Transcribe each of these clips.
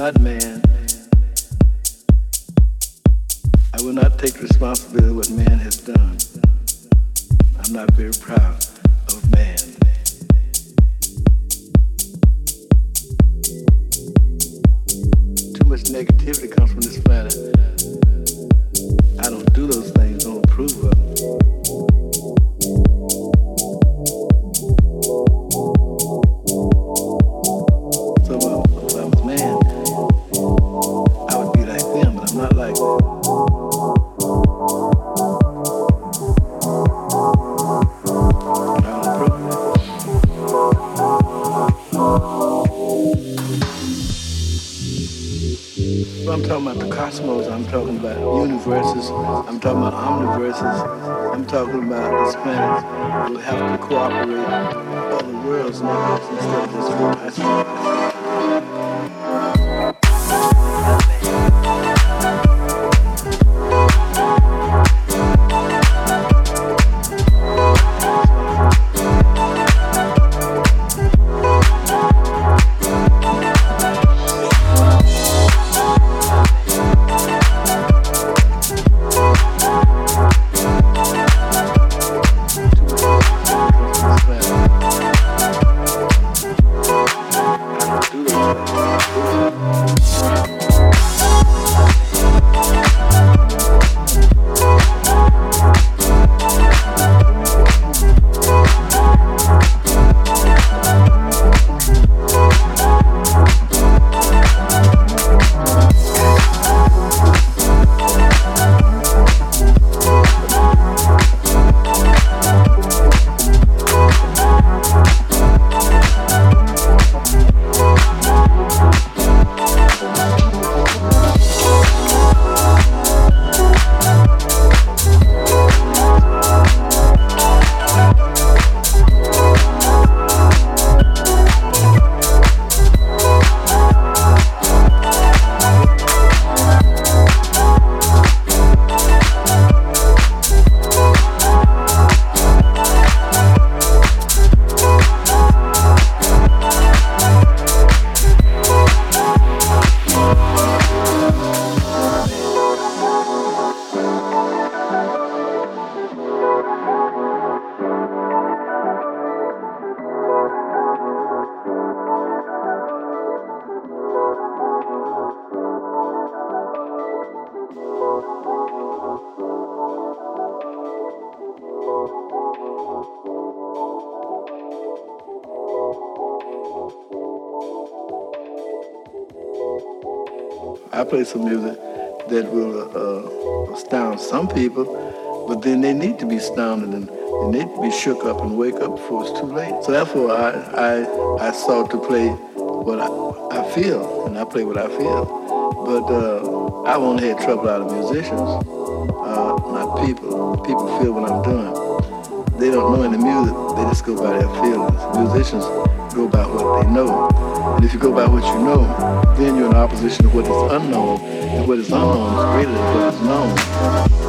Not man. I will not take responsibility for what man has done. I'm not very proud of man. Too much negativity comes from this planet. Play some music that will uh, astound some people, but then they need to be astounded and they need to be shook up and wake up before it's too late. So therefore, I I, I sought to play what I, I feel, and I play what I feel. But uh, I've only had trouble out of musicians, uh, not people. People feel what I'm doing. They don't know any music. They just go by their feelings. Musicians go by what they know. And if you go by what you know, then you're in opposition to what is unknown. And what is unknown is greater than what is known.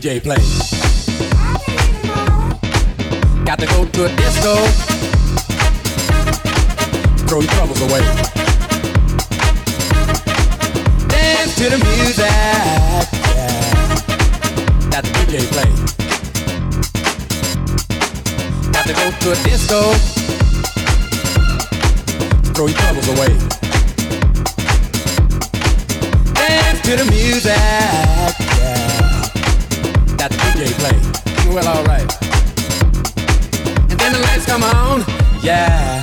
DJ play. The DJ play. Well, alright And then the lights come on, yeah,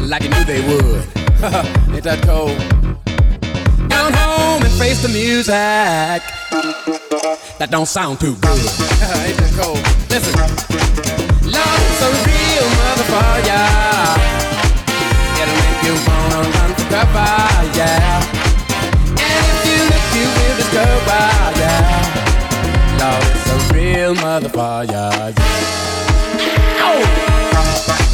like you knew they would. Ain't that cold? Down home and face the music. That don't sound too good. Ain't that cold? Listen, love's a real motherfucker. It'll make you wanna run for cover, yeah. And if you look, you will discover, yeah. Love is a real motherfucker, yeah. Oh!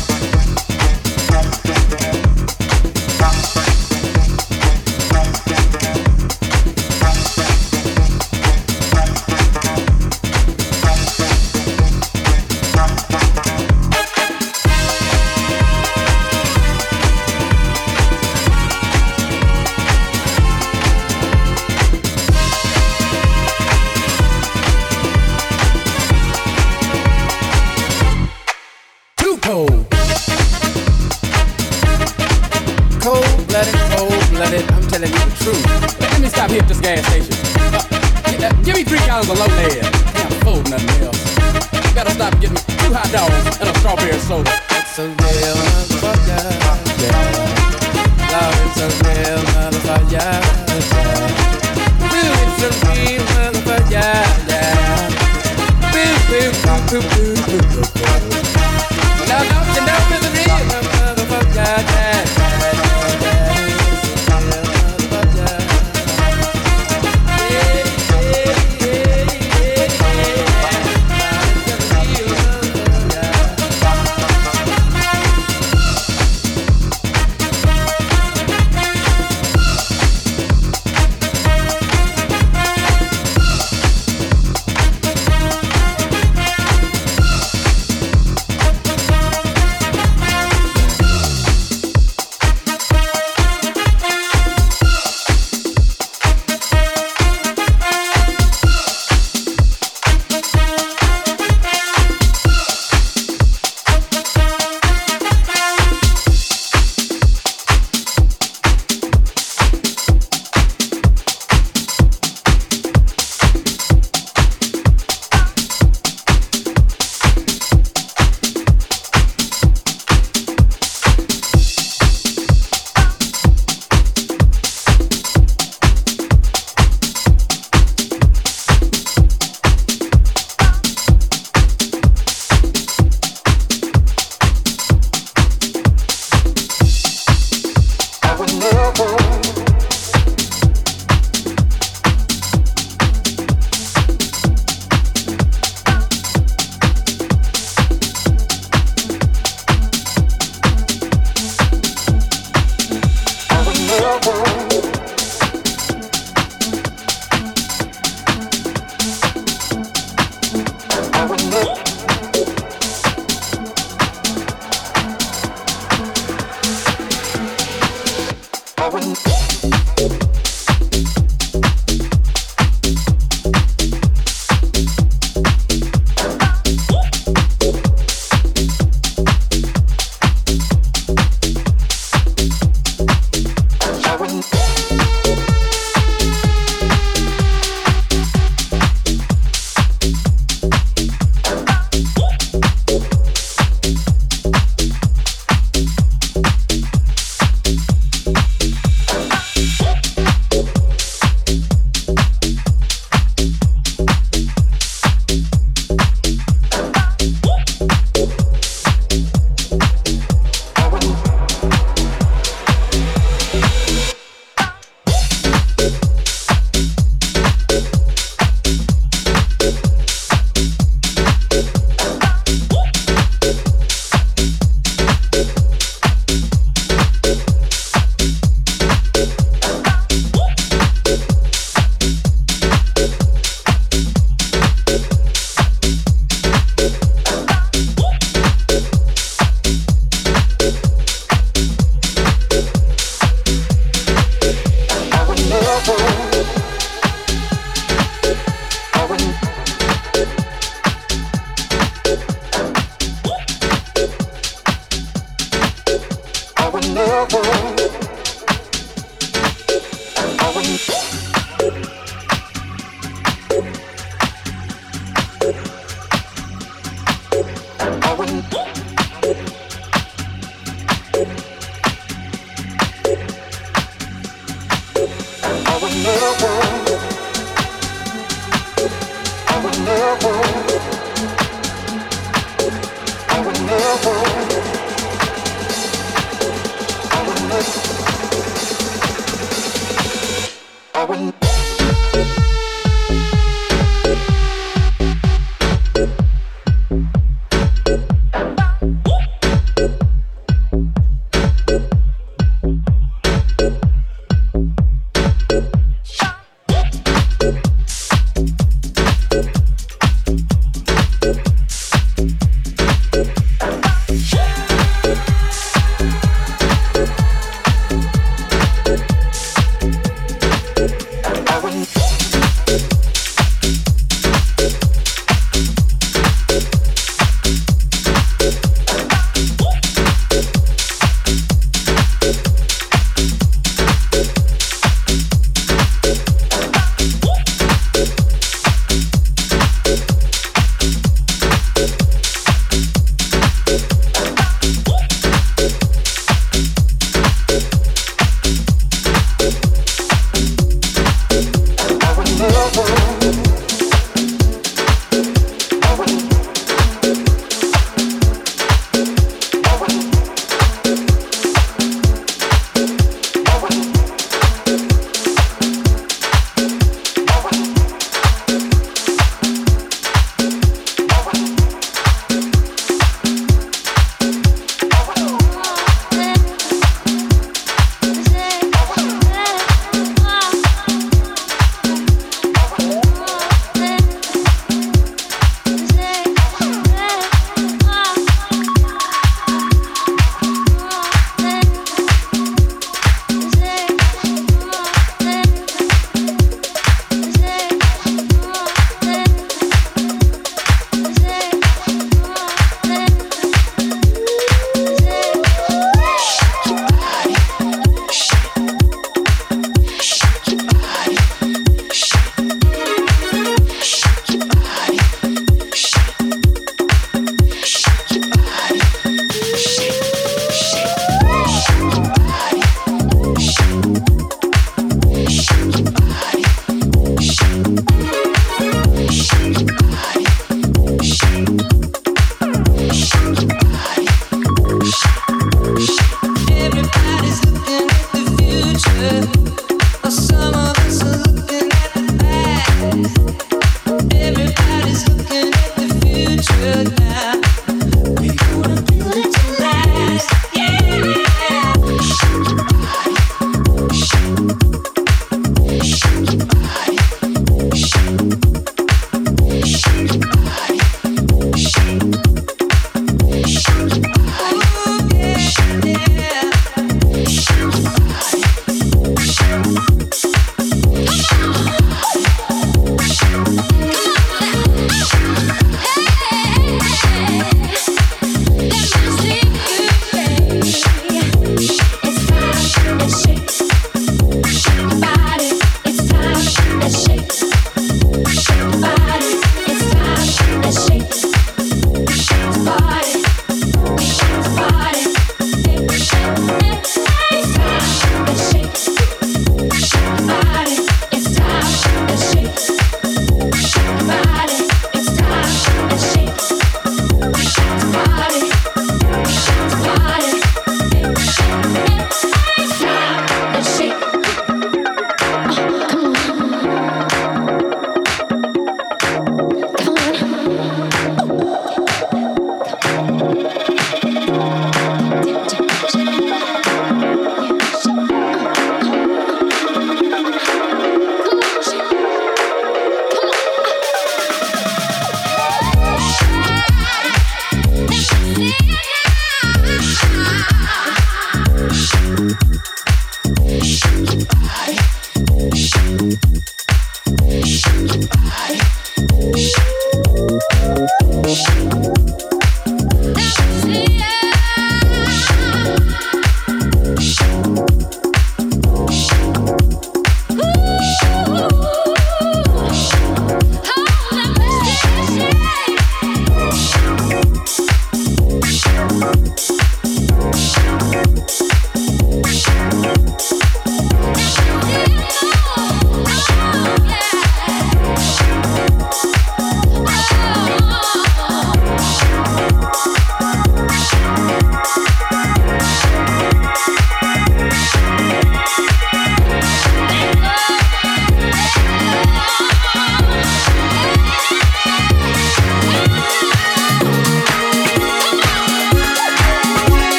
gas station. Uh, give me three gallons of low lead. Can't afford nothing else. Better stop getting two hot dogs and a strawberry soda. Hey!